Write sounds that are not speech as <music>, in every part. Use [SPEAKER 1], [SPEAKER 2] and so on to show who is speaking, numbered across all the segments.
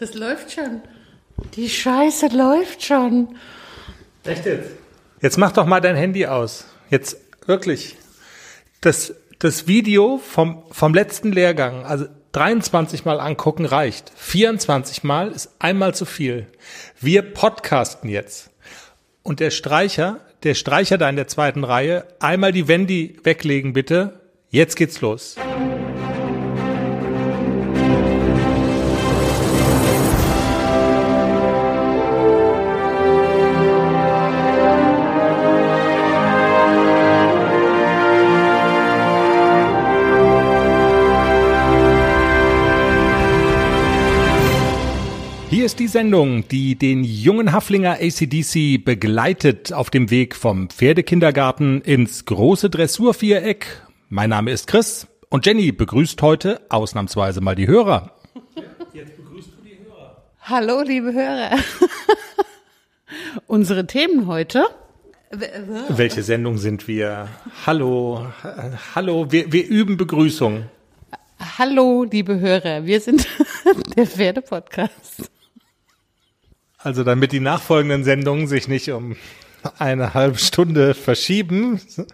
[SPEAKER 1] Das läuft schon. Die Scheiße läuft schon.
[SPEAKER 2] Echt jetzt? Jetzt mach doch mal dein Handy aus. Jetzt wirklich. Das, das Video vom, vom letzten Lehrgang, also 23 Mal angucken reicht. 24 Mal ist einmal zu viel. Wir podcasten jetzt. Und der Streicher, der Streicher da in der zweiten Reihe, einmal die Wendy weglegen bitte. Jetzt geht's los. Die Sendung, die den jungen Haflinger ACDC begleitet auf dem Weg vom Pferdekindergarten ins große Dressurviereck. Mein Name ist Chris und Jenny begrüßt heute ausnahmsweise mal die Hörer.
[SPEAKER 1] Jetzt begrüßt du die Hörer. Hallo, liebe Hörer. <laughs> Unsere Themen heute.
[SPEAKER 2] Welche Sendung sind wir? Hallo, hallo, wir, wir üben Begrüßung.
[SPEAKER 1] Hallo, liebe Hörer, wir sind <laughs> der Pferdepodcast.
[SPEAKER 2] Also damit die nachfolgenden Sendungen sich nicht um eine halbe Stunde verschieben.
[SPEAKER 1] Du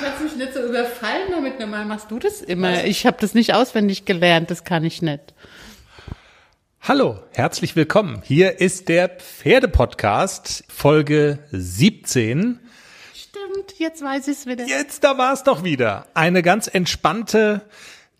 [SPEAKER 1] kannst mich nicht so überfallen damit. Normal machst du das immer. Ich habe das nicht auswendig gelernt. Das kann ich nicht.
[SPEAKER 2] Hallo, herzlich willkommen. Hier ist der Pferdepodcast, Folge 17.
[SPEAKER 1] Stimmt, jetzt weiß ich es wieder.
[SPEAKER 2] Jetzt, da war es doch wieder. Eine ganz entspannte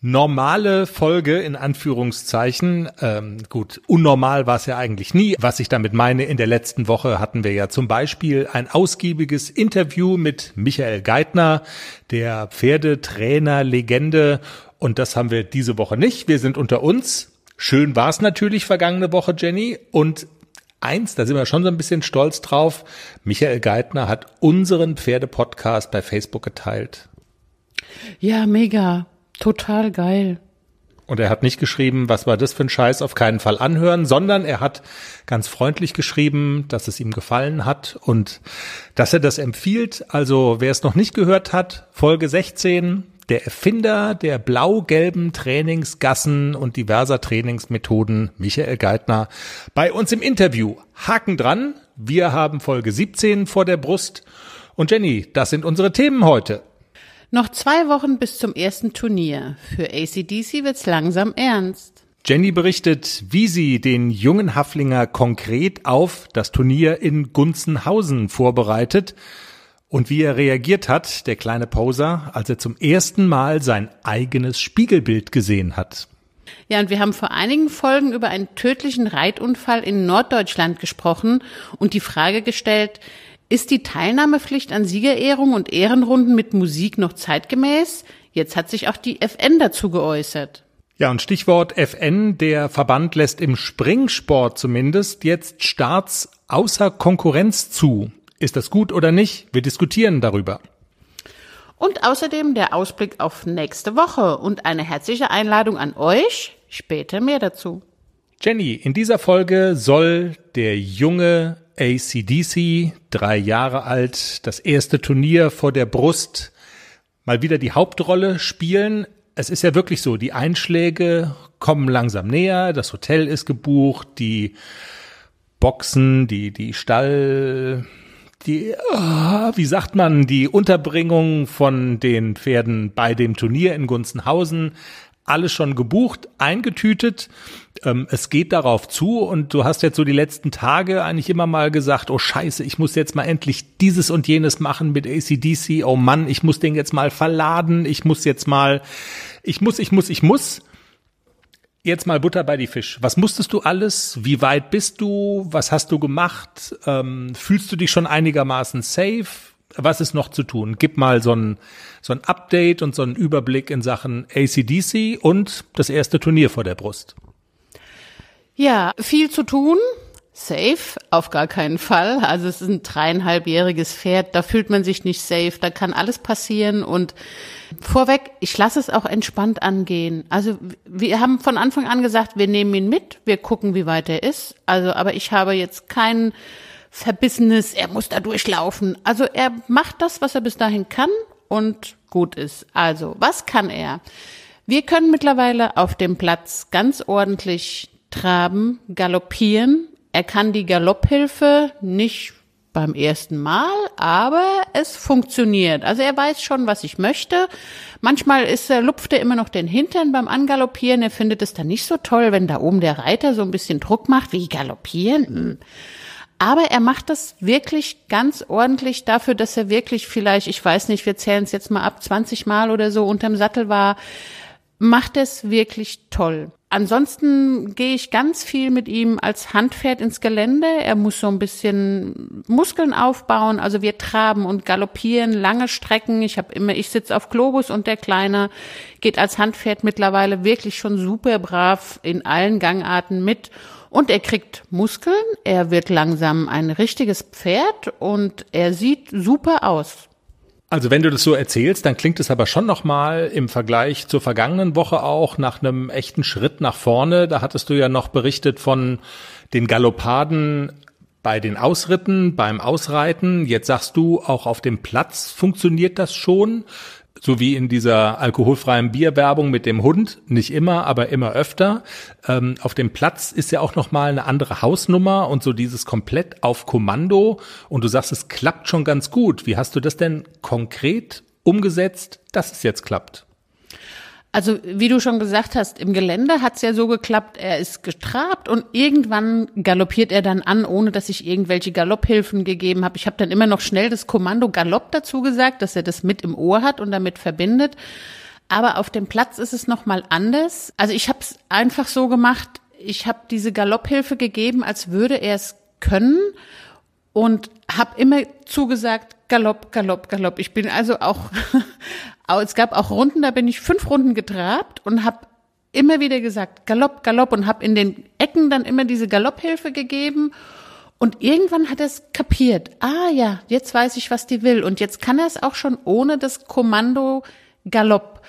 [SPEAKER 2] normale Folge in Anführungszeichen. Ähm, gut, unnormal war es ja eigentlich nie. Was ich damit meine, in der letzten Woche hatten wir ja zum Beispiel ein ausgiebiges Interview mit Michael Geithner, der Pferdetrainer, Legende. Und das haben wir diese Woche nicht. Wir sind unter uns. Schön war es natürlich vergangene Woche, Jenny. Und eins, da sind wir schon so ein bisschen stolz drauf. Michael Geithner hat unseren Pferdepodcast bei Facebook geteilt.
[SPEAKER 1] Ja, mega. Total geil.
[SPEAKER 2] Und er hat nicht geschrieben, was war das für ein Scheiß, auf keinen Fall anhören, sondern er hat ganz freundlich geschrieben, dass es ihm gefallen hat und dass er das empfiehlt. Also wer es noch nicht gehört hat, Folge 16, der Erfinder der blau-gelben Trainingsgassen und diverser Trainingsmethoden, Michael Geithner, bei uns im Interview. Haken dran, wir haben Folge 17 vor der Brust. Und Jenny, das sind unsere Themen heute.
[SPEAKER 1] Noch zwei Wochen bis zum ersten Turnier. Für ACDC wird's langsam ernst.
[SPEAKER 2] Jenny berichtet, wie sie den jungen Haflinger konkret auf das Turnier in Gunzenhausen vorbereitet und wie er reagiert hat, der kleine Poser, als er zum ersten Mal sein eigenes Spiegelbild gesehen hat.
[SPEAKER 1] Ja, und wir haben vor einigen Folgen über einen tödlichen Reitunfall in Norddeutschland gesprochen und die Frage gestellt, ist die Teilnahmepflicht an Siegerehrung und Ehrenrunden mit Musik noch zeitgemäß? Jetzt hat sich auch die FN dazu geäußert.
[SPEAKER 2] Ja, und Stichwort FN, der Verband lässt im Springsport zumindest jetzt Starts außer Konkurrenz zu. Ist das gut oder nicht? Wir diskutieren darüber.
[SPEAKER 1] Und außerdem der Ausblick auf nächste Woche und eine herzliche Einladung an euch. Später mehr dazu.
[SPEAKER 2] Jenny, in dieser Folge soll der junge ACDC, drei Jahre alt, das erste Turnier vor der Brust, mal wieder die Hauptrolle spielen. Es ist ja wirklich so, die Einschläge kommen langsam näher, das Hotel ist gebucht, die Boxen, die, die Stall, die, oh, wie sagt man, die Unterbringung von den Pferden bei dem Turnier in Gunzenhausen alles schon gebucht, eingetütet. Ähm, es geht darauf zu und du hast jetzt so die letzten Tage eigentlich immer mal gesagt, oh scheiße, ich muss jetzt mal endlich dieses und jenes machen mit ACDC. Oh Mann, ich muss den jetzt mal verladen. Ich muss jetzt mal, ich muss, ich muss, ich muss. Jetzt mal Butter bei die Fisch. Was musstest du alles? Wie weit bist du? Was hast du gemacht? Ähm, fühlst du dich schon einigermaßen safe? was ist noch zu tun? Gib mal so ein, so ein Update und so einen Überblick in Sachen ACDC und das erste Turnier vor der Brust.
[SPEAKER 1] Ja, viel zu tun. Safe, auf gar keinen Fall. Also es ist ein dreieinhalbjähriges Pferd, da fühlt man sich nicht safe, da kann alles passieren und vorweg, ich lasse es auch entspannt angehen. Also wir haben von Anfang an gesagt, wir nehmen ihn mit, wir gucken, wie weit er ist. Also, aber ich habe jetzt keinen Verbissenes, er muss da durchlaufen. Also er macht das, was er bis dahin kann und gut ist. Also, was kann er? Wir können mittlerweile auf dem Platz ganz ordentlich traben, galoppieren. Er kann die Galopphilfe nicht beim ersten Mal, aber es funktioniert. Also er weiß schon, was ich möchte. Manchmal ist er, lupft er immer noch den Hintern beim Angaloppieren. Er findet es dann nicht so toll, wenn da oben der Reiter so ein bisschen Druck macht, wie galoppieren. Aber er macht das wirklich ganz ordentlich dafür, dass er wirklich vielleicht, ich weiß nicht, wir zählen es jetzt mal ab, 20 Mal oder so unterm Sattel war, macht es wirklich toll. Ansonsten gehe ich ganz viel mit ihm als Handpferd ins Gelände. Er muss so ein bisschen Muskeln aufbauen. Also wir traben und galoppieren lange Strecken. Ich habe immer, ich sitze auf Globus und der Kleine geht als Handpferd mittlerweile wirklich schon super brav in allen Gangarten mit. Und er kriegt Muskeln. Er wird langsam ein richtiges Pferd und er sieht super aus.
[SPEAKER 2] Also wenn du das so erzählst, dann klingt es aber schon nochmal im Vergleich zur vergangenen Woche auch nach einem echten Schritt nach vorne. Da hattest du ja noch berichtet von den Galoppaden bei den Ausritten, beim Ausreiten. Jetzt sagst du, auch auf dem Platz funktioniert das schon so wie in dieser alkoholfreien Bierwerbung mit dem Hund, nicht immer, aber immer öfter. Ähm, auf dem Platz ist ja auch nochmal eine andere Hausnummer und so dieses komplett auf Kommando. Und du sagst, es klappt schon ganz gut. Wie hast du das denn konkret umgesetzt, dass es jetzt klappt?
[SPEAKER 1] Also wie du schon gesagt hast, im Gelände hat's ja so geklappt, er ist getrabt und irgendwann galoppiert er dann an, ohne dass ich irgendwelche Galopphilfen gegeben habe. Ich habe dann immer noch schnell das Kommando Galopp dazu gesagt, dass er das mit im Ohr hat und damit verbindet. Aber auf dem Platz ist es noch mal anders. Also ich habe es einfach so gemacht, ich habe diese Galopphilfe gegeben, als würde er es können und habe immer zugesagt, Galopp, Galopp, Galopp. Ich bin also auch, <laughs> es gab auch Runden, da bin ich fünf Runden getrabt und habe immer wieder gesagt, Galopp, Galopp und habe in den Ecken dann immer diese Galopphilfe gegeben. Und irgendwann hat er es kapiert. Ah ja, jetzt weiß ich, was die will. Und jetzt kann er es auch schon ohne das Kommando Galopp.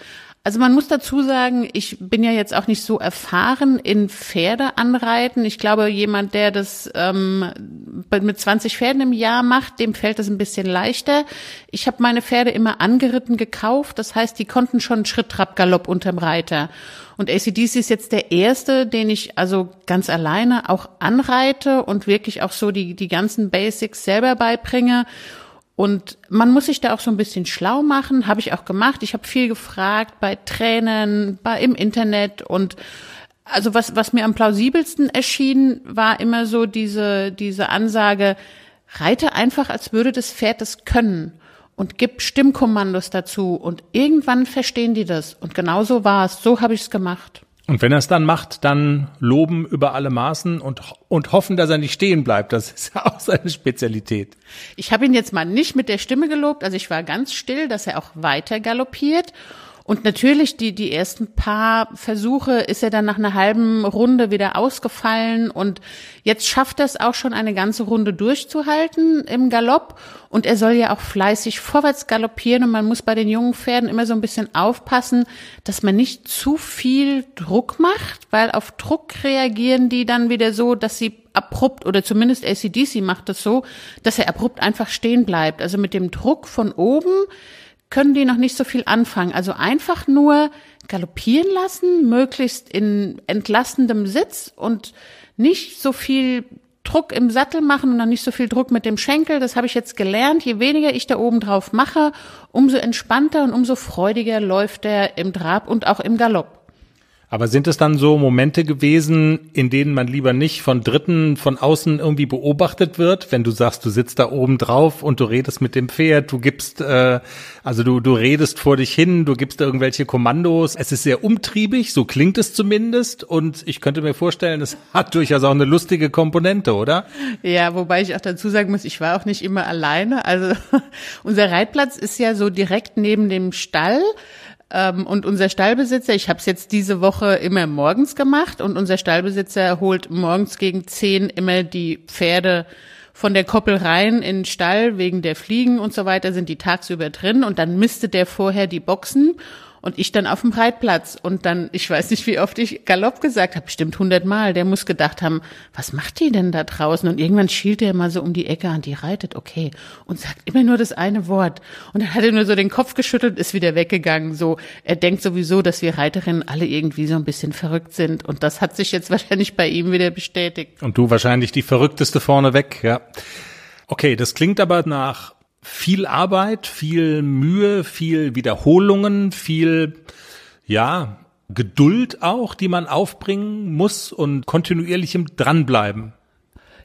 [SPEAKER 1] Also man muss dazu sagen, ich bin ja jetzt auch nicht so erfahren in Pferde anreiten. Ich glaube, jemand, der das ähm, mit 20 Pferden im Jahr macht, dem fällt das ein bisschen leichter. Ich habe meine Pferde immer angeritten gekauft. Das heißt, die konnten schon Schritt, Trab, Galopp unterm Reiter. Und ACDC ist jetzt der erste, den ich also ganz alleine auch anreite und wirklich auch so die, die ganzen Basics selber beibringe. Und man muss sich da auch so ein bisschen schlau machen, habe ich auch gemacht. Ich habe viel gefragt bei Trainern, bei im Internet und also was was mir am plausibelsten erschien, war immer so diese diese Ansage: Reite einfach, als würde das Pferd das können und gib Stimmkommandos dazu und irgendwann verstehen die das. Und genau so war es. So habe ich es gemacht.
[SPEAKER 2] Und wenn er es dann macht, dann loben über alle Maßen und, und hoffen, dass er nicht stehen bleibt. Das ist ja <laughs> auch seine Spezialität.
[SPEAKER 1] Ich habe ihn jetzt mal nicht mit der Stimme gelobt, also ich war ganz still, dass er auch weiter galoppiert. Und natürlich, die, die ersten paar Versuche ist er dann nach einer halben Runde wieder ausgefallen. Und jetzt schafft er es auch schon eine ganze Runde durchzuhalten im Galopp. Und er soll ja auch fleißig vorwärts galoppieren. Und man muss bei den jungen Pferden immer so ein bisschen aufpassen, dass man nicht zu viel Druck macht, weil auf Druck reagieren die dann wieder so, dass sie abrupt oder zumindest ACDC macht das so, dass er abrupt einfach stehen bleibt. Also mit dem Druck von oben können die noch nicht so viel anfangen. Also einfach nur galoppieren lassen, möglichst in entlastendem Sitz und nicht so viel Druck im Sattel machen und dann nicht so viel Druck mit dem Schenkel. Das habe ich jetzt gelernt. Je weniger ich da oben drauf mache, umso entspannter und umso freudiger läuft er im Trab und auch im Galopp.
[SPEAKER 2] Aber sind es dann so Momente gewesen, in denen man lieber nicht von Dritten von außen irgendwie beobachtet wird, wenn du sagst, du sitzt da oben drauf und du redest mit dem Pferd, du gibst, äh, also du, du redest vor dich hin, du gibst irgendwelche Kommandos. Es ist sehr umtriebig, so klingt es zumindest. Und ich könnte mir vorstellen, es hat durchaus auch eine lustige Komponente, oder?
[SPEAKER 1] Ja, wobei ich auch dazu sagen muss, ich war auch nicht immer alleine. Also <laughs> unser Reitplatz ist ja so direkt neben dem Stall. Ähm, und unser Stallbesitzer, ich habe es jetzt diese Woche immer morgens gemacht und unser Stallbesitzer holt morgens gegen zehn immer die Pferde von der Koppel rein in den Stall wegen der Fliegen und so weiter, sind die tagsüber drin und dann mistet der vorher die Boxen Und ich dann auf dem Reitplatz und dann, ich weiß nicht, wie oft ich Galopp gesagt habe, bestimmt hundertmal. Der muss gedacht haben, was macht die denn da draußen? Und irgendwann schielt er mal so um die Ecke an, die reitet, okay, und sagt immer nur das eine Wort. Und dann hat er nur so den Kopf geschüttelt, ist wieder weggegangen. So, er denkt sowieso, dass wir Reiterinnen alle irgendwie so ein bisschen verrückt sind. Und das hat sich jetzt <laughs> wahrscheinlich bei ihm wieder bestätigt.
[SPEAKER 2] Und du wahrscheinlich die verrückteste vorneweg, ja. Okay, das klingt aber nach viel Arbeit, viel Mühe, viel Wiederholungen, viel, ja, Geduld auch, die man aufbringen muss und kontinuierlichem Dranbleiben.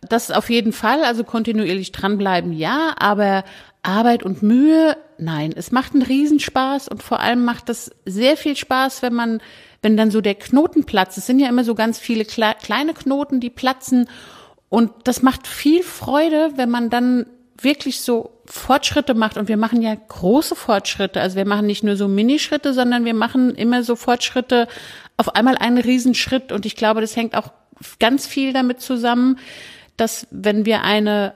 [SPEAKER 1] Das auf jeden Fall, also kontinuierlich dranbleiben, ja, aber Arbeit und Mühe, nein. Es macht einen Riesenspaß und vor allem macht es sehr viel Spaß, wenn man, wenn dann so der Knoten platzt. Es sind ja immer so ganz viele kleine Knoten, die platzen und das macht viel Freude, wenn man dann wirklich so Fortschritte macht und wir machen ja große Fortschritte. Also wir machen nicht nur so Minischritte, sondern wir machen immer so Fortschritte auf einmal einen Riesenschritt und ich glaube, das hängt auch ganz viel damit zusammen, dass wenn wir eine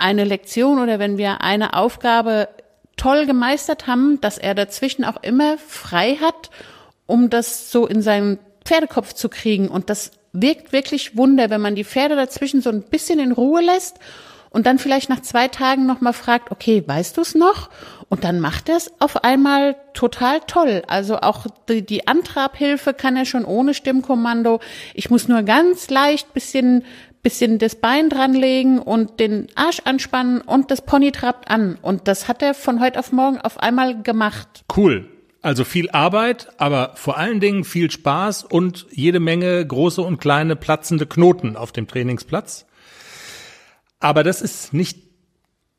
[SPEAKER 1] eine Lektion oder wenn wir eine Aufgabe toll gemeistert haben, dass er dazwischen auch immer frei hat, um das so in seinen Pferdekopf zu kriegen und das wirkt wirklich Wunder, wenn man die Pferde dazwischen so ein bisschen in Ruhe lässt und dann vielleicht nach zwei Tagen nochmal fragt, okay, weißt du es noch? Und dann macht er es auf einmal total toll. Also auch die, die Antrabhilfe kann er schon ohne Stimmkommando. Ich muss nur ganz leicht bisschen bisschen das Bein dranlegen und den Arsch anspannen und das Pony trabt an. Und das hat er von heute auf morgen auf einmal gemacht.
[SPEAKER 2] Cool. Also viel Arbeit, aber vor allen Dingen viel Spaß und jede Menge große und kleine platzende Knoten auf dem Trainingsplatz. Aber das ist nicht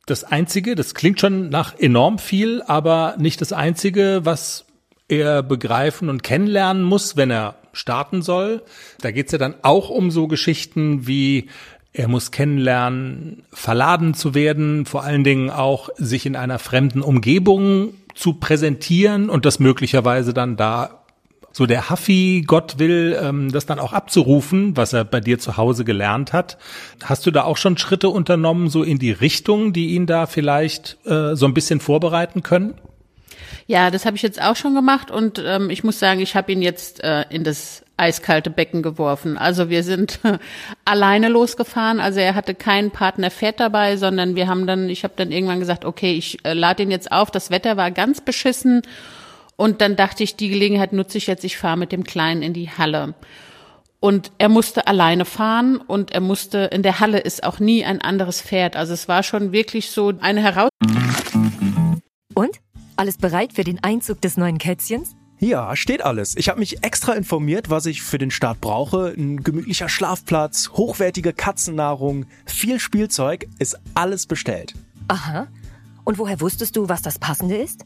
[SPEAKER 2] das Einzige, das klingt schon nach enorm viel, aber nicht das Einzige, was er begreifen und kennenlernen muss, wenn er starten soll. Da geht's ja dann auch um so Geschichten wie er muss kennenlernen, verladen zu werden, vor allen Dingen auch sich in einer fremden Umgebung zu präsentieren und das möglicherweise dann da so der Huffy, Gott will, ähm, das dann auch abzurufen, was er bei dir zu Hause gelernt hat. Hast du da auch schon Schritte unternommen, so in die Richtung, die ihn da vielleicht äh, so ein bisschen vorbereiten können?
[SPEAKER 1] Ja, das habe ich jetzt auch schon gemacht und ähm, ich muss sagen, ich habe ihn jetzt äh, in das eiskalte Becken geworfen. Also wir sind <laughs> alleine losgefahren. Also er hatte keinen Partner Pferd dabei, sondern wir haben dann, ich habe dann irgendwann gesagt, okay, ich äh, lade ihn jetzt auf. Das Wetter war ganz beschissen und dann dachte ich, die Gelegenheit nutze ich jetzt, ich fahre mit dem Kleinen in die Halle. Und er musste alleine fahren und er musste, in der Halle ist auch nie ein anderes Pferd. Also es war schon wirklich so eine Herausforderung.
[SPEAKER 3] Und? Alles bereit für den Einzug des neuen Kätzchens?
[SPEAKER 4] Ja, steht alles. Ich habe mich extra informiert, was ich für den Start brauche. Ein gemütlicher Schlafplatz, hochwertige Katzennahrung, viel Spielzeug, ist alles bestellt.
[SPEAKER 3] Aha. Und woher wusstest du, was das Passende ist?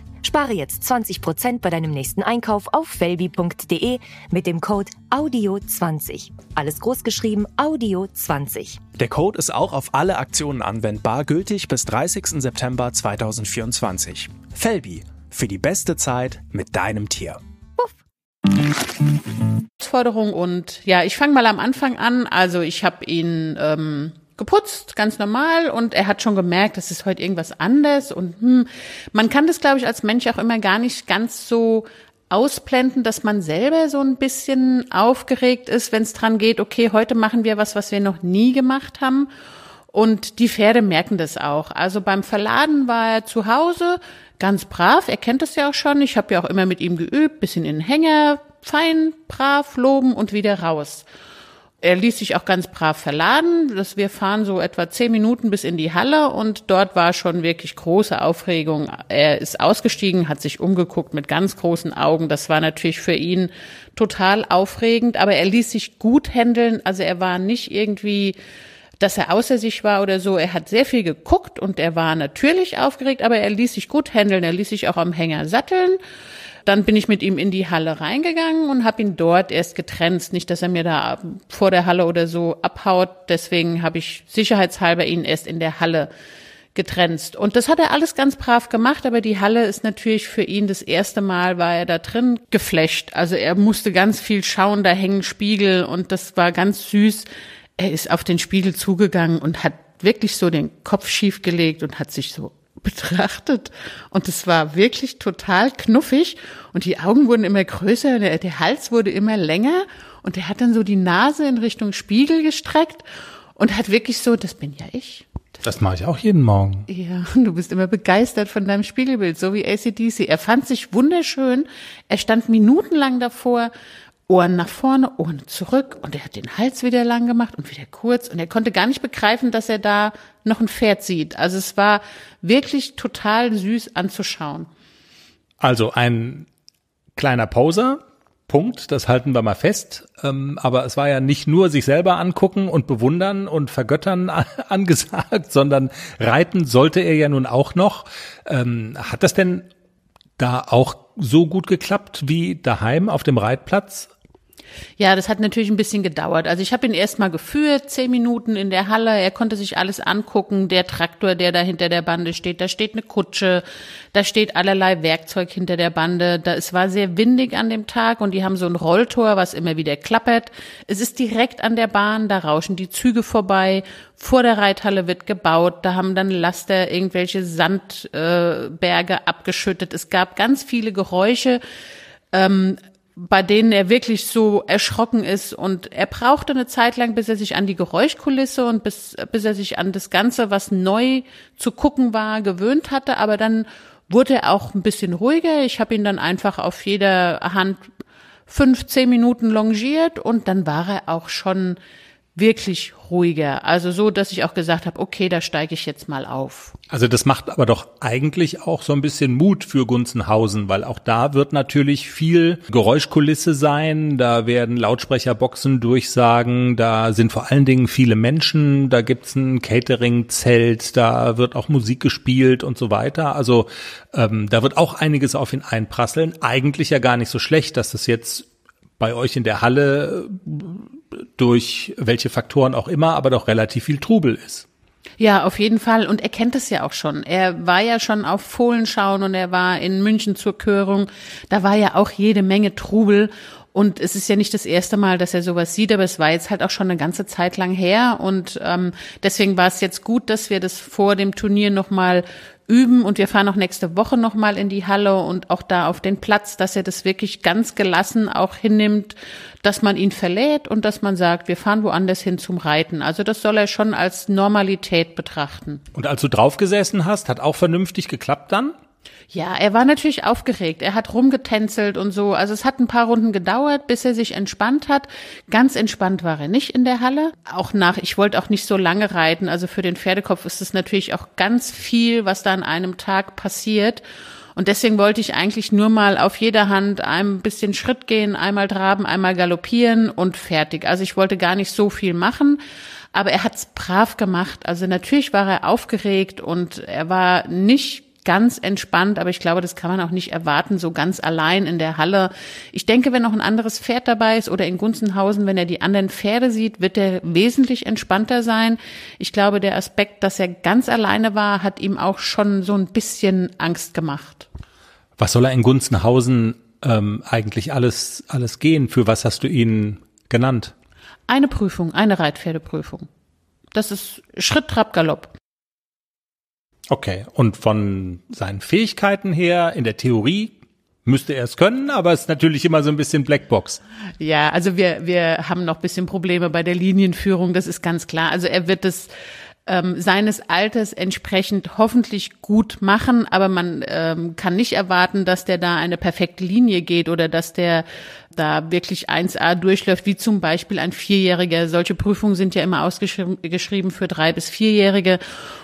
[SPEAKER 3] Spare jetzt 20% bei deinem nächsten Einkauf auf felbi.de mit dem Code AUDIO20. Alles großgeschrieben AUDIO20.
[SPEAKER 4] Der Code ist auch auf alle Aktionen anwendbar, gültig bis 30. September 2024. Felbi, für die beste Zeit mit deinem Tier. Puff.
[SPEAKER 1] Herausforderung und ja, ich fange mal am Anfang an. Also ich habe ihn ähm, geputzt, ganz normal und er hat schon gemerkt, das ist heute irgendwas anders und hm, man kann das, glaube ich, als Mensch auch immer gar nicht ganz so ausblenden, dass man selber so ein bisschen aufgeregt ist, wenn es dran geht, okay, heute machen wir was, was wir noch nie gemacht haben. Und die Pferde merken das auch. Also beim Verladen war er zu Hause ganz brav. Er kennt das ja auch schon. Ich habe ja auch immer mit ihm geübt, bisschen in den Hänger, fein, brav, loben und wieder raus. Er ließ sich auch ganz brav verladen. dass wir fahren so etwa zehn Minuten bis in die Halle und dort war schon wirklich große Aufregung. Er ist ausgestiegen, hat sich umgeguckt mit ganz großen Augen. Das war natürlich für ihn total aufregend, aber er ließ sich gut handeln. Also er war nicht irgendwie dass er außer sich war oder so. Er hat sehr viel geguckt und er war natürlich aufgeregt, aber er ließ sich gut handeln. Er ließ sich auch am Hänger satteln. Dann bin ich mit ihm in die Halle reingegangen und habe ihn dort erst getrennt. Nicht, dass er mir da vor der Halle oder so abhaut. Deswegen habe ich sicherheitshalber ihn erst in der Halle getrennt. Und das hat er alles ganz brav gemacht, aber die Halle ist natürlich für ihn das erste Mal war er da drin geflecht. Also er musste ganz viel schauen, da hängen Spiegel und das war ganz süß er ist auf den Spiegel zugegangen und hat wirklich so den Kopf schief gelegt und hat sich so <laughs> betrachtet. Und es war wirklich total knuffig und die Augen wurden immer größer, der, der Hals wurde immer länger und er hat dann so die Nase in Richtung Spiegel gestreckt und hat wirklich so, das bin ja ich.
[SPEAKER 2] Das mache ich auch jeden Morgen.
[SPEAKER 1] Ja, <laughs> du bist immer begeistert von deinem Spiegelbild, so wie ACDC. Er fand sich wunderschön. Er stand minutenlang davor Ohren nach vorne, Ohren zurück und er hat den Hals wieder lang gemacht und wieder kurz und er konnte gar nicht begreifen, dass er da noch ein Pferd sieht. Also es war wirklich total süß anzuschauen.
[SPEAKER 2] Also ein kleiner Poser, Punkt, das halten wir mal fest. Ähm, aber es war ja nicht nur sich selber angucken und bewundern und vergöttern <laughs> angesagt, sondern reiten sollte er ja nun auch noch. Ähm, hat das denn da auch so gut geklappt wie daheim auf dem Reitplatz?
[SPEAKER 1] Ja, das hat natürlich ein bisschen gedauert. Also ich habe ihn erst mal geführt, zehn Minuten in der Halle. Er konnte sich alles angucken. Der Traktor, der da hinter der Bande steht, da steht eine Kutsche, da steht allerlei Werkzeug hinter der Bande. Da, es war sehr windig an dem Tag und die haben so ein Rolltor, was immer wieder klappert. Es ist direkt an der Bahn, da rauschen die Züge vorbei. Vor der Reithalle wird gebaut. Da haben dann Laster irgendwelche Sandberge äh, abgeschüttet. Es gab ganz viele Geräusche. Ähm, bei denen er wirklich so erschrocken ist und er brauchte eine Zeit lang, bis er sich an die Geräuschkulisse und bis, bis er sich an das Ganze, was neu zu gucken war, gewöhnt hatte. Aber dann wurde er auch ein bisschen ruhiger. Ich habe ihn dann einfach auf jeder Hand fünf, zehn Minuten longiert und dann war er auch schon wirklich ruhiger. Also so, dass ich auch gesagt habe, okay, da steige ich jetzt mal auf.
[SPEAKER 2] Also das macht aber doch eigentlich auch so ein bisschen Mut für Gunzenhausen, weil auch da wird natürlich viel Geräuschkulisse sein, da werden Lautsprecherboxen durchsagen, da sind vor allen Dingen viele Menschen, da gibt's ein Catering-Zelt, da wird auch Musik gespielt und so weiter. Also ähm, da wird auch einiges auf ihn einprasseln. Eigentlich ja gar nicht so schlecht, dass das jetzt bei euch in der Halle durch welche Faktoren auch immer, aber doch relativ viel Trubel ist.
[SPEAKER 1] Ja, auf jeden Fall. Und er kennt es ja auch schon. Er war ja schon auf Fohlen schauen und er war in München zur Körung. Da war ja auch jede Menge Trubel. Und es ist ja nicht das erste Mal, dass er sowas sieht, aber es war jetzt halt auch schon eine ganze Zeit lang her. Und ähm, deswegen war es jetzt gut, dass wir das vor dem Turnier nochmal üben und wir fahren auch nächste Woche nochmal in die Halle und auch da auf den Platz, dass er das wirklich ganz gelassen auch hinnimmt, dass man ihn verlädt und dass man sagt, wir fahren woanders hin zum Reiten. Also das soll er schon als Normalität betrachten.
[SPEAKER 2] Und als du draufgesessen hast, hat auch vernünftig geklappt dann?
[SPEAKER 1] Ja, er war natürlich aufgeregt. Er hat rumgetänzelt und so. Also es hat ein paar Runden gedauert, bis er sich entspannt hat. Ganz entspannt war er nicht in der Halle. Auch nach, ich wollte auch nicht so lange reiten. Also für den Pferdekopf ist es natürlich auch ganz viel, was da an einem Tag passiert. Und deswegen wollte ich eigentlich nur mal auf jeder Hand ein bisschen Schritt gehen, einmal traben, einmal galoppieren und fertig. Also ich wollte gar nicht so viel machen. Aber er hat's brav gemacht. Also natürlich war er aufgeregt und er war nicht ganz entspannt, aber ich glaube, das kann man auch nicht erwarten, so ganz allein in der Halle. Ich denke, wenn noch ein anderes Pferd dabei ist oder in Gunzenhausen, wenn er die anderen Pferde sieht, wird er wesentlich entspannter sein. Ich glaube, der Aspekt, dass er ganz alleine war, hat ihm auch schon so ein bisschen Angst gemacht.
[SPEAKER 2] Was soll er in Gunzenhausen ähm, eigentlich alles, alles gehen? Für was hast du ihn genannt?
[SPEAKER 1] Eine Prüfung, eine Reitpferdeprüfung. Das ist Schritt, Trab, Galopp.
[SPEAKER 2] Okay, und von seinen Fähigkeiten her in der Theorie müsste er es können, aber es ist natürlich immer so ein bisschen Blackbox.
[SPEAKER 1] Ja, also wir, wir haben noch bisschen Probleme bei der Linienführung, das ist ganz klar. Also er wird es ähm, seines Alters entsprechend hoffentlich gut machen, aber man ähm, kann nicht erwarten, dass der da eine perfekte Linie geht oder dass der da wirklich 1a durchläuft, wie zum Beispiel ein Vierjähriger. Solche Prüfungen sind ja immer ausgeschrieben für drei bis Vierjährige.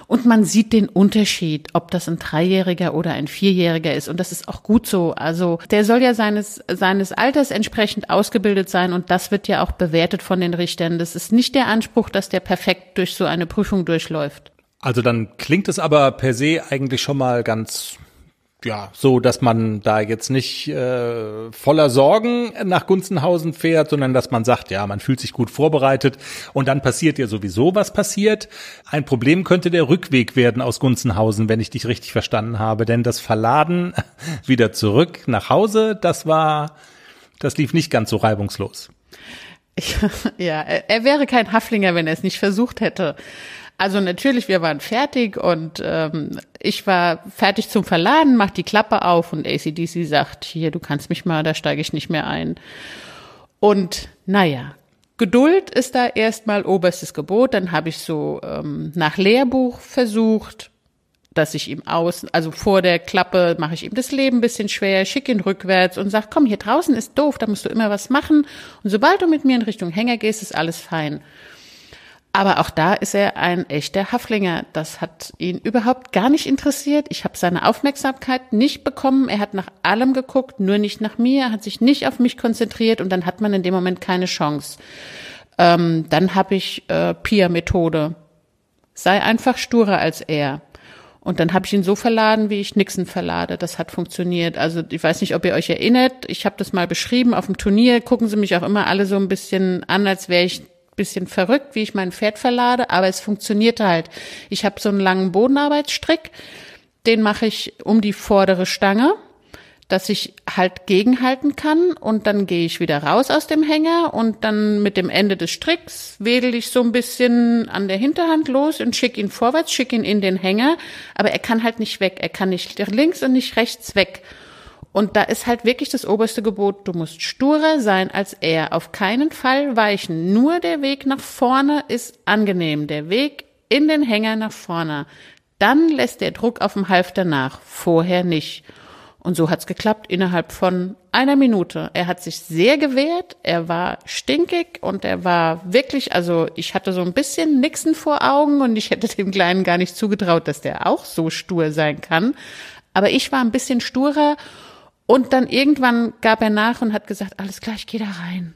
[SPEAKER 1] Und man sieht den Unterschied, ob das ein Dreijähriger oder ein Vierjähriger ist. Und das ist auch gut so. Also der soll ja seines, seines Alters entsprechend ausgebildet sein. Und das wird ja auch bewertet von den Richtern. Das ist nicht der Anspruch, dass der perfekt durch so eine Prüfung durchläuft.
[SPEAKER 2] Also dann klingt es aber per se eigentlich schon mal ganz ja, so, dass man da jetzt nicht äh, voller Sorgen nach Gunzenhausen fährt, sondern dass man sagt, ja, man fühlt sich gut vorbereitet und dann passiert ja sowieso, was passiert. Ein Problem könnte der Rückweg werden aus Gunzenhausen, wenn ich dich richtig verstanden habe, denn das Verladen <laughs> wieder zurück nach Hause, das war, das lief nicht ganz so reibungslos. <laughs>
[SPEAKER 1] Ja, er wäre kein Haflinger, wenn er es nicht versucht hätte. Also natürlich, wir waren fertig und ähm, ich war fertig zum Verladen, mach die Klappe auf und ACDC sagt, hier, du kannst mich mal, da steige ich nicht mehr ein. Und naja, Geduld ist da erstmal oberstes Gebot. Dann habe ich so ähm, nach Lehrbuch versucht, dass ich ihm aus, also vor der Klappe mache ich ihm das Leben ein bisschen schwer, schicke ihn rückwärts und sag, komm, hier draußen ist doof, da musst du immer was machen. Und sobald du mit mir in Richtung Hänger gehst, ist alles fein. Aber auch da ist er ein echter Haflinger. Das hat ihn überhaupt gar nicht interessiert. Ich habe seine Aufmerksamkeit nicht bekommen. Er hat nach allem geguckt, nur nicht nach mir. Er hat sich nicht auf mich konzentriert und dann hat man in dem Moment keine Chance. Ähm, dann habe ich äh, Pia-Methode. Sei einfach sturer als er. Und dann habe ich ihn so verladen, wie ich Nixon verlade. Das hat funktioniert. Also ich weiß nicht, ob ihr euch erinnert. Ich habe das mal beschrieben auf dem Turnier. Gucken Sie mich auch immer alle so ein bisschen an, als wäre ich bisschen verrückt, wie ich mein Pferd verlade, aber es funktioniert halt. Ich habe so einen langen Bodenarbeitsstrick, den mache ich um die vordere Stange, dass ich halt gegenhalten kann und dann gehe ich wieder raus aus dem Hänger und dann mit dem Ende des Stricks wedel ich so ein bisschen an der Hinterhand los und schick ihn vorwärts, schick ihn in den Hänger, aber er kann halt nicht weg, er kann nicht links und nicht rechts weg. Und da ist halt wirklich das oberste Gebot, du musst sturer sein als er, auf keinen Fall weichen. Nur der Weg nach vorne ist angenehm, der Weg in den Hänger nach vorne. Dann lässt der Druck auf dem Halfter nach, vorher nicht. Und so hat's geklappt innerhalb von einer Minute. Er hat sich sehr gewehrt, er war stinkig und er war wirklich, also ich hatte so ein bisschen Nixon vor Augen und ich hätte dem Kleinen gar nicht zugetraut, dass der auch so stur sein kann. Aber ich war ein bisschen sturer und dann irgendwann gab er nach und hat gesagt, alles klar, ich gehe da rein.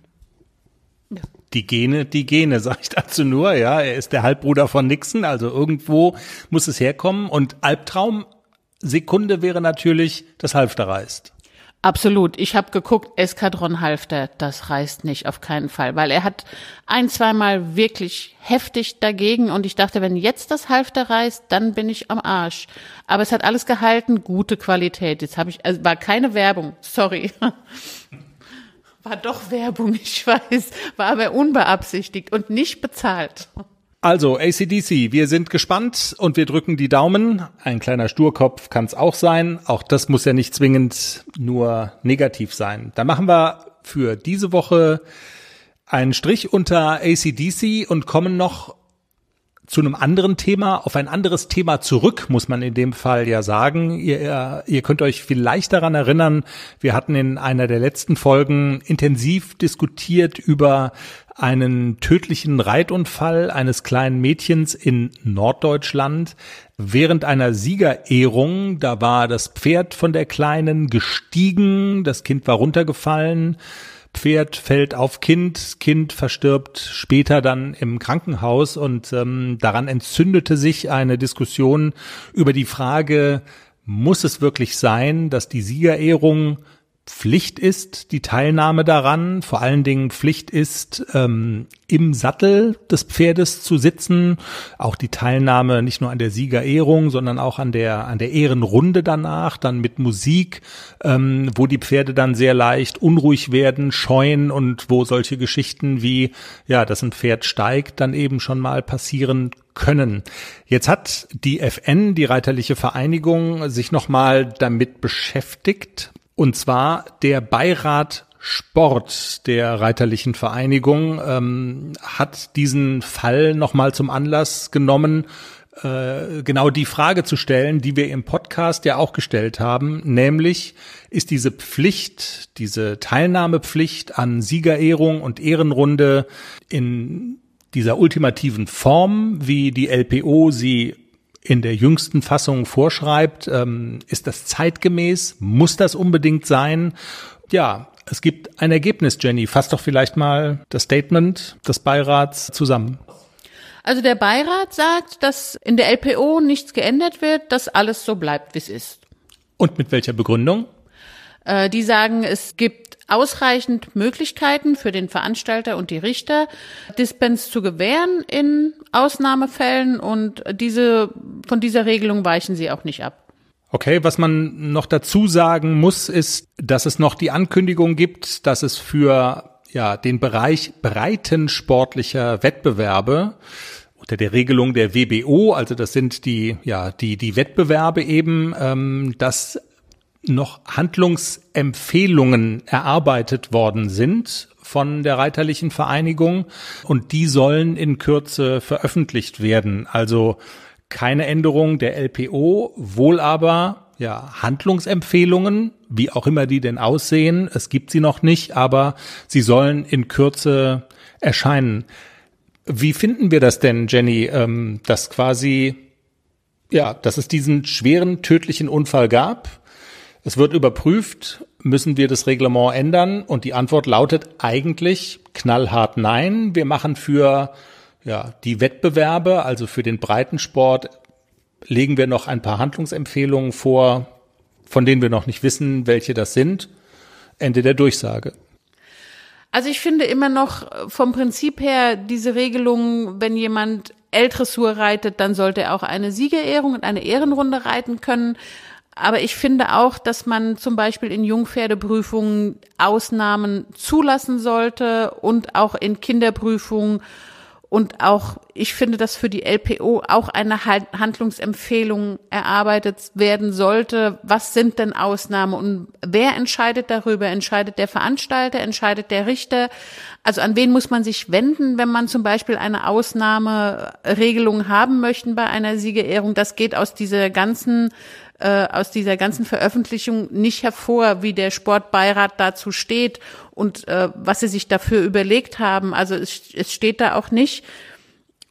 [SPEAKER 2] Ja. Die Gene, die Gene, <laughs> sag ich dazu nur, ja. Er ist der Halbbruder von Nixon, also irgendwo muss es herkommen. Und Albtraumsekunde wäre natürlich, das Halfter reißt.
[SPEAKER 1] Absolut. Ich habe geguckt, Eskadron Halfter, das reißt nicht, auf keinen Fall, weil er hat ein, zweimal wirklich heftig dagegen und ich dachte, wenn jetzt das Halfter reißt, dann bin ich am Arsch. Aber es hat alles gehalten, gute Qualität. Jetzt habe ich, also war keine Werbung, sorry. <laughs> War doch Werbung, ich weiß, war aber unbeabsichtigt und nicht bezahlt.
[SPEAKER 2] Also ACDC, wir sind gespannt und wir drücken die Daumen. Ein kleiner Sturkopf kann es auch sein. Auch das muss ja nicht zwingend nur negativ sein. Da machen wir für diese Woche einen Strich unter ACDC und kommen noch zu einem anderen Thema, auf ein anderes Thema zurück, muss man in dem Fall ja sagen. Ihr, ihr könnt euch vielleicht daran erinnern, wir hatten in einer der letzten Folgen intensiv diskutiert über einen tödlichen Reitunfall eines kleinen Mädchens in Norddeutschland während einer Siegerehrung. Da war das Pferd von der Kleinen gestiegen, das Kind war runtergefallen Pferd fällt auf Kind, Kind verstirbt später dann im Krankenhaus und ähm, daran entzündete sich eine Diskussion über die Frage, muss es wirklich sein, dass die Siegerehrung Pflicht ist, die Teilnahme daran, vor allen Dingen Pflicht ist, ähm, im Sattel des Pferdes zu sitzen, auch die Teilnahme nicht nur an der Siegerehrung, sondern auch an der an der Ehrenrunde danach, dann mit Musik, ähm, wo die Pferde dann sehr leicht unruhig werden, scheuen und wo solche Geschichten wie ja, dass ein Pferd steigt, dann eben schon mal passieren können. Jetzt hat die FN, die Reiterliche Vereinigung, sich nochmal damit beschäftigt und zwar der Beirat Sport der Reiterlichen Vereinigung ähm, hat diesen Fall nochmal zum Anlass genommen, äh, genau die Frage zu stellen, die wir im Podcast ja auch gestellt haben, nämlich ist diese Pflicht, diese Teilnahmepflicht an Siegerehrung und Ehrenrunde in dieser ultimativen Form, wie die LPO sie in der jüngsten Fassung vorschreibt, ähm, ist das zeitgemäß? Muss das unbedingt sein? Ja, es gibt ein Ergebnis, Jenny. Fass doch vielleicht mal das Statement des Beirats zusammen.
[SPEAKER 1] Also der Beirat sagt, dass in der LPO nichts geändert wird, dass alles so bleibt, wie es ist.
[SPEAKER 2] Und mit welcher Begründung?
[SPEAKER 1] Äh, die sagen, es gibt ausreichend Möglichkeiten für den Veranstalter und die Richter, Dispens zu gewähren in Ausnahmefällen und diese, von dieser Regelung weichen sie auch nicht ab.
[SPEAKER 2] Okay, was man noch dazu sagen muss, ist, dass es noch die Ankündigung gibt, dass es für ja, den Bereich breitensportlicher Wettbewerbe unter der Regelung der WBO, also das sind die, ja, die, die Wettbewerbe eben, ähm, dass noch Handlungsempfehlungen erarbeitet worden sind von der Reiterlichen Vereinigung und die sollen in Kürze veröffentlicht werden. Also keine Änderung der LPO, wohl aber ja, Handlungsempfehlungen, wie auch immer die denn aussehen. Es gibt sie noch nicht, aber sie sollen in Kürze erscheinen. Wie finden wir das denn, Jenny, ähm, dass quasi, ja, dass es diesen schweren tödlichen Unfall gab? Es wird überprüft, müssen wir das Reglement ändern? Und die Antwort lautet eigentlich knallhart nein. Wir machen für ja, die Wettbewerbe, also für den Breitensport, legen wir noch ein paar Handlungsempfehlungen vor, von denen wir noch nicht wissen, welche das sind. Ende der Durchsage.
[SPEAKER 1] Also ich finde immer noch vom Prinzip her diese Regelung, wenn jemand L-Dressur reitet, dann sollte er auch eine Siegerehrung und eine Ehrenrunde reiten können. Aber ich finde auch, dass man zum Beispiel in Jungpferdeprüfungen Ausnahmen zulassen sollte und auch in Kinderprüfungen und auch, ich finde, dass für die LPO auch eine Handlungsempfehlung erarbeitet werden sollte. Was sind denn Ausnahmen und wer entscheidet darüber? Entscheidet der Veranstalter? Entscheidet der Richter? Also an wen muss man sich wenden, wenn man zum Beispiel eine Ausnahmeregelung haben möchte bei einer Siegerehrung? Das geht aus dieser ganzen äh, aus dieser ganzen Veröffentlichung nicht hervor, wie der Sportbeirat dazu steht und äh, was sie sich dafür überlegt haben. Also es, es steht da auch nicht,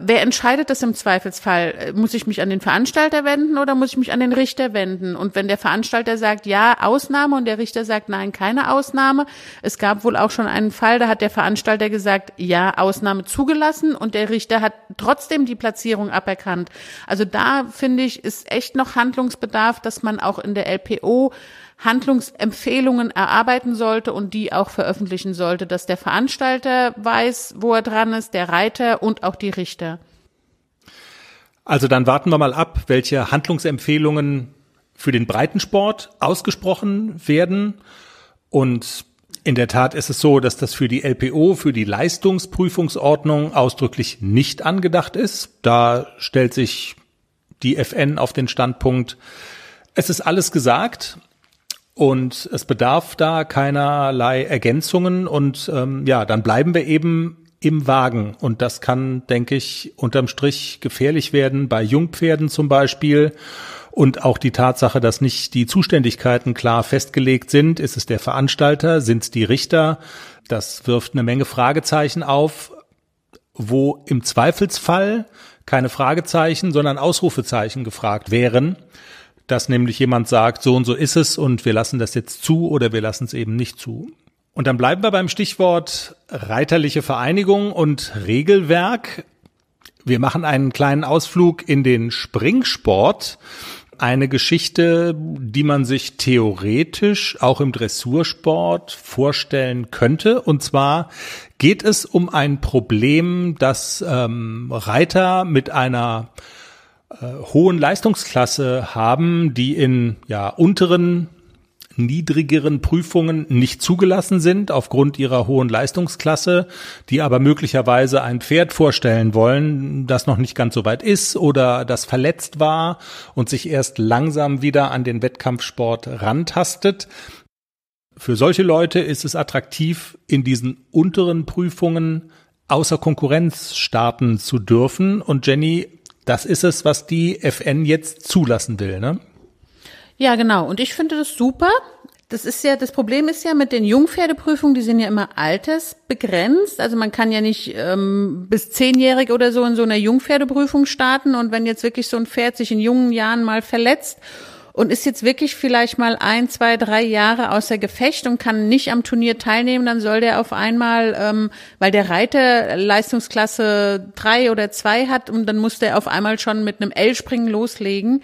[SPEAKER 1] Wer entscheidet das im Zweifelsfall? Muss ich mich an den Veranstalter wenden oder muss ich mich an den Richter wenden? Und wenn der Veranstalter sagt, ja, Ausnahme und der Richter sagt, nein, keine Ausnahme. Es gab wohl auch schon einen Fall, da hat der Veranstalter gesagt, ja, Ausnahme zugelassen und der Richter hat trotzdem die Platzierung aberkannt. Also da finde ich, ist echt noch Handlungsbedarf, dass man auch in der LPO Handlungsempfehlungen erarbeiten sollte und die auch veröffentlichen sollte, dass der Veranstalter weiß, wo er dran ist, der Reiter und auch die Richter.
[SPEAKER 2] Also dann warten wir mal ab, welche Handlungsempfehlungen für den Breitensport ausgesprochen werden. Und in der Tat ist es so, dass das für die LPO, für die Leistungsprüfungsordnung ausdrücklich nicht angedacht ist. Da stellt sich die FN auf den Standpunkt, es ist alles gesagt, und es bedarf da keinerlei Ergänzungen und ähm, ja, dann bleiben wir eben im Wagen. Und das kann, denke ich, unterm Strich gefährlich werden, bei Jungpferden zum Beispiel. Und auch die Tatsache, dass nicht die Zuständigkeiten klar festgelegt sind. Ist es der Veranstalter? Sind es die Richter? Das wirft eine Menge Fragezeichen auf, wo im Zweifelsfall keine Fragezeichen, sondern Ausrufezeichen gefragt wären dass nämlich jemand sagt, so und so ist es und wir lassen das jetzt zu oder wir lassen es eben nicht zu. Und dann bleiben wir beim Stichwort reiterliche Vereinigung und Regelwerk. Wir machen einen kleinen Ausflug in den Springsport. Eine Geschichte, die man sich theoretisch auch im Dressursport vorstellen könnte. Und zwar geht es um ein Problem, das ähm, Reiter mit einer äh, hohen Leistungsklasse haben, die in ja unteren niedrigeren Prüfungen nicht zugelassen sind aufgrund ihrer hohen Leistungsklasse, die aber möglicherweise ein Pferd vorstellen wollen, das noch nicht ganz so weit ist oder das verletzt war und sich erst langsam wieder an den Wettkampfsport rantastet. für solche Leute ist es attraktiv, in diesen unteren Prüfungen außer Konkurrenz starten zu dürfen. Und Jenny, das ist es, was die FN jetzt zulassen will, ne?
[SPEAKER 1] Ja, genau. Und ich finde das super. Das ist ja, das Problem ist ja mit den Jungpferdeprüfungen, die sind ja immer altersbegrenzt. Also man kann ja nicht ähm, bis zehnjährig oder so in so einer Jungpferdeprüfung starten. Und wenn jetzt wirklich so ein Pferd sich in jungen Jahren mal verletzt und ist jetzt wirklich vielleicht mal ein, zwei, drei Jahre außer Gefecht und kann nicht am Turnier teilnehmen, dann soll der auf einmal, ähm, weil der Reiter Leistungsklasse drei oder zwei hat, und dann muss der auf einmal schon mit einem L-Springen loslegen.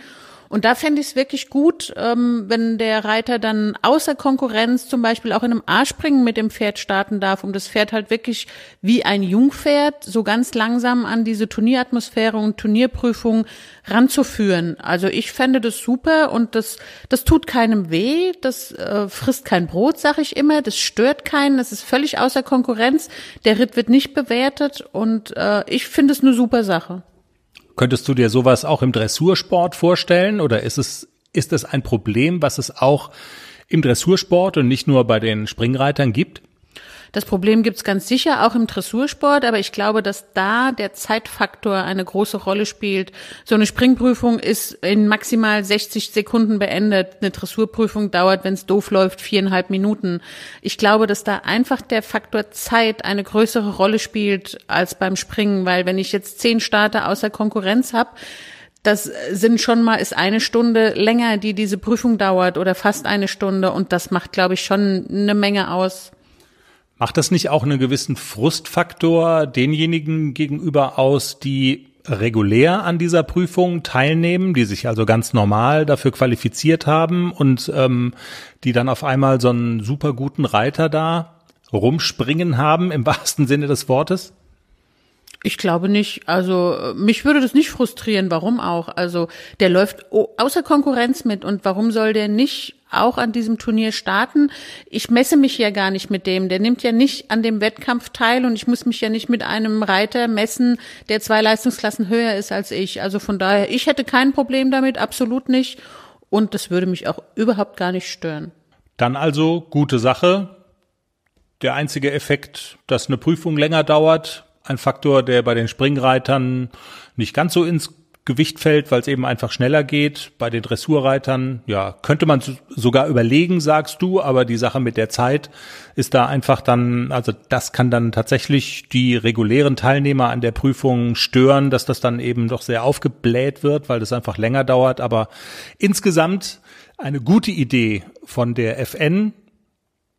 [SPEAKER 1] Und da fände ich es wirklich gut, ähm, wenn der Reiter dann außer Konkurrenz zum Beispiel auch in einem A-Springen mit dem Pferd starten darf, um das Pferd halt wirklich wie ein Jungpferd so ganz langsam an diese Turnieratmosphäre und Turnierprüfung ranzuführen. Also ich fände das super und das, das tut keinem weh, das äh, frisst kein Brot, sag ich immer, das stört keinen, das ist völlig außer Konkurrenz, der Ritt wird nicht bewertet und äh, ich finde es eine super Sache.
[SPEAKER 2] Könntest du dir sowas auch im Dressursport vorstellen oder ist es, ist es ein Problem, was es auch im Dressursport und nicht nur bei den Springreitern gibt?
[SPEAKER 1] Das Problem gibt's ganz sicher auch im Dressursport, aber ich glaube, dass da der Zeitfaktor eine große Rolle spielt. So eine Springprüfung ist in maximal 60 Sekunden beendet. Eine Dressurprüfung dauert, wenn es doof läuft, viereinhalb Minuten. Ich glaube, dass da einfach der Faktor Zeit eine größere Rolle spielt als beim Springen, weil wenn ich jetzt zehn Starter außer Konkurrenz habe, das sind schon mal, ist eine Stunde länger, die diese Prüfung dauert oder fast eine Stunde und das macht, glaube ich, schon eine Menge aus.
[SPEAKER 2] Macht das nicht auch einen gewissen Frustfaktor denjenigen gegenüber aus, die regulär an dieser Prüfung teilnehmen, die sich also ganz normal dafür qualifiziert haben und ähm, die dann auf einmal so einen super guten Reiter da rumspringen haben, im <laughs> wahrsten Sinne des Wortes?
[SPEAKER 1] Ich glaube nicht. Also mich würde das nicht frustrieren. Warum auch? Also der läuft außer Konkurrenz mit und warum soll der nicht auch an diesem Turnier starten. Ich messe mich ja gar nicht mit dem. Der nimmt ja nicht an dem Wettkampf teil und ich muss mich ja nicht mit einem Reiter messen, der zwei Leistungsklassen höher ist als ich. Also von daher, ich hätte kein Problem damit, absolut nicht. Und das würde mich auch überhaupt gar nicht stören.
[SPEAKER 2] Dann also gute Sache. Der einzige Effekt, dass eine Prüfung länger dauert, ein Faktor, der bei den Springreitern nicht ganz so ins Gewicht fällt, weil es eben einfach schneller geht. Bei den Dressurreitern, ja, könnte man sogar überlegen, sagst du, aber die Sache mit der Zeit ist da einfach dann, also das kann dann tatsächlich die regulären Teilnehmer an der Prüfung stören, dass das dann eben doch sehr aufgebläht wird, weil das einfach länger dauert. Aber insgesamt eine gute Idee von der FN.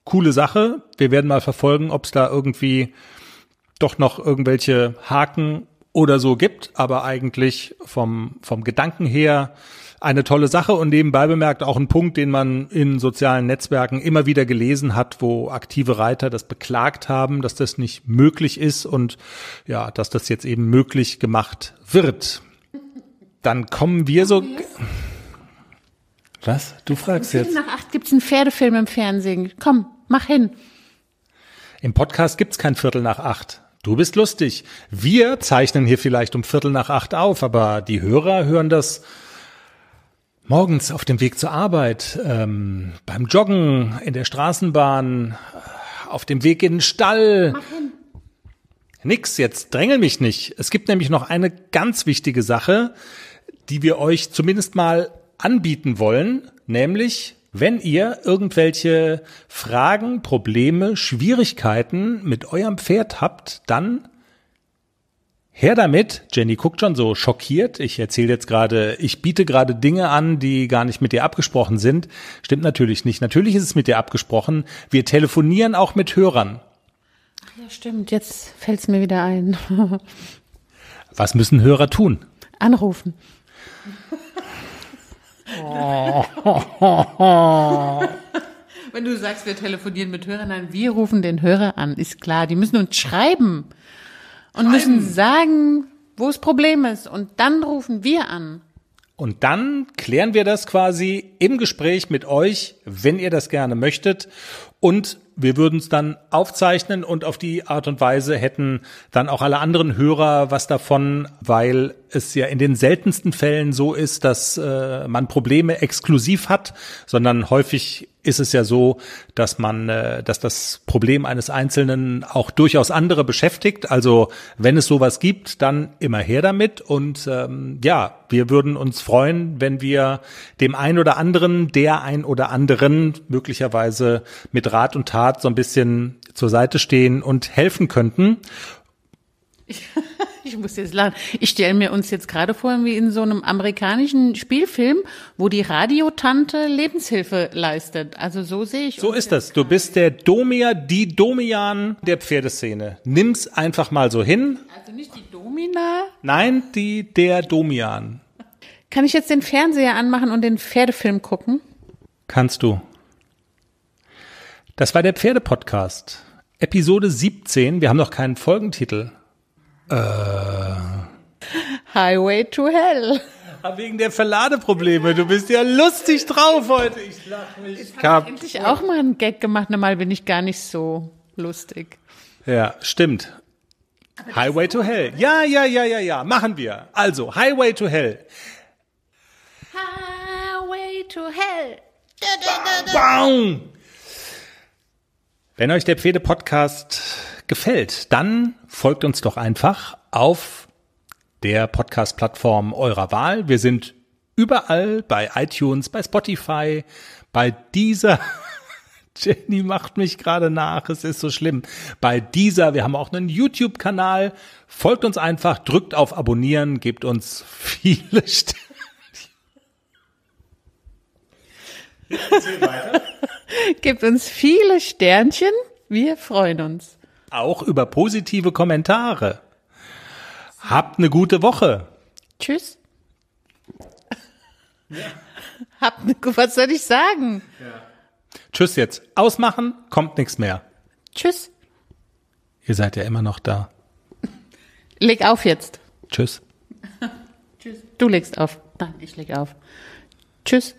[SPEAKER 2] Coole Sache. Wir werden mal verfolgen, ob es da irgendwie doch noch irgendwelche Haken oder so gibt, aber eigentlich vom, vom Gedanken her eine tolle Sache und nebenbei bemerkt auch ein Punkt, den man in sozialen Netzwerken immer wieder gelesen hat, wo aktive Reiter das beklagt haben, dass das nicht möglich ist und ja, dass das jetzt eben möglich gemacht wird. Dann kommen wir so. Was? Du fragst jetzt.
[SPEAKER 1] Nach acht gibt's einen Pferdefilm im Fernsehen. Komm, mach hin.
[SPEAKER 2] Im Podcast gibt's kein Viertel nach acht. Du bist lustig. Wir zeichnen hier vielleicht um Viertel nach acht auf, aber die Hörer hören das morgens auf dem Weg zur Arbeit, ähm, beim Joggen, in der Straßenbahn, auf dem Weg in den Stall. Mach hin. Nix, jetzt drängel mich nicht. Es gibt nämlich noch eine ganz wichtige Sache, die wir euch zumindest mal anbieten wollen, nämlich wenn ihr irgendwelche Fragen, Probleme, Schwierigkeiten mit eurem Pferd habt, dann her damit. Jenny guckt schon so schockiert. Ich erzähle jetzt gerade, ich biete gerade Dinge an, die gar nicht mit dir abgesprochen sind. Stimmt natürlich nicht. Natürlich ist es mit dir abgesprochen. Wir telefonieren auch mit Hörern.
[SPEAKER 1] Ach ja, stimmt. Jetzt fällt es mir wieder ein.
[SPEAKER 2] Was müssen Hörer tun?
[SPEAKER 1] Anrufen. <laughs> <laughs> Wenn du sagst, wir telefonieren mit Hörern, nein, wir rufen den Hörer an, ist klar. Die müssen uns schreiben und schreiben. müssen sagen, wo das Problem ist. Und dann rufen wir an.
[SPEAKER 2] Und dann klären wir das quasi im Gespräch mit euch, wenn ihr das gerne möchtet. Und wir würden es dann aufzeichnen und auf die Art und Weise hätten dann auch alle anderen Hörer was davon, weil es ja in den seltensten Fällen so ist, dass äh, man Probleme exklusiv hat, sondern häufig ist es ja so, dass man, äh, dass das Problem eines Einzelnen auch durchaus andere beschäftigt. Also wenn es sowas gibt, dann immer her damit. Und ähm, ja, wir würden uns freuen, wenn wir dem ein oder anderen, der ein oder anderen möglicherweise mit Rat und Tat so ein bisschen zur Seite stehen und helfen könnten. <laughs>
[SPEAKER 1] Ich muss jetzt lachen. Ich stelle mir uns jetzt gerade vor, wie in so einem amerikanischen Spielfilm, wo die Radiotante Lebenshilfe leistet. Also so sehe ich.
[SPEAKER 2] So ist das. Du bist der Domia, die Domian der Pferdeszene. Nimm's einfach mal so hin.
[SPEAKER 1] Also nicht die Domina?
[SPEAKER 2] Nein, die der Domian.
[SPEAKER 1] Kann ich jetzt den Fernseher anmachen und den Pferdefilm gucken?
[SPEAKER 2] Kannst du. Das war der Pferdepodcast. Episode 17. Wir haben noch keinen Folgentitel. Äh.
[SPEAKER 1] Highway to Hell.
[SPEAKER 2] Wegen der Verladeprobleme. Du bist ja lustig drauf heute. Ich lach mich
[SPEAKER 1] Ich habe endlich auch mal einen Gag gemacht. Normal bin ich gar nicht so lustig.
[SPEAKER 2] Ja, stimmt. Highway to Hell. Ja, ja, ja, ja, ja. Machen wir. Also, Highway to Hell.
[SPEAKER 1] Highway to Hell.
[SPEAKER 2] Bang! Wenn euch der Pferde-Podcast gefällt, dann folgt uns doch einfach auf der Podcast-Plattform eurer Wahl. Wir sind überall bei iTunes, bei Spotify, bei dieser. <laughs> Jenny macht mich gerade nach, es ist so schlimm. Bei dieser, wir haben auch einen YouTube-Kanal. Folgt uns einfach, drückt auf Abonnieren, gebt uns <laughs> viele Sterne.
[SPEAKER 1] Gebt <laughs> uns viele Sternchen. Wir freuen uns.
[SPEAKER 2] Auch über positive Kommentare. Habt eine gute Woche.
[SPEAKER 1] Tschüss. Ja. <laughs> Habt eine, was soll ich sagen? Ja.
[SPEAKER 2] Tschüss jetzt. Ausmachen, kommt nichts mehr.
[SPEAKER 1] Tschüss.
[SPEAKER 2] Ihr seid ja immer noch da. <laughs>
[SPEAKER 1] Leg auf jetzt.
[SPEAKER 2] Tschüss.
[SPEAKER 1] Tschüss. Du legst auf. Nein, ich leg auf. Tschüss.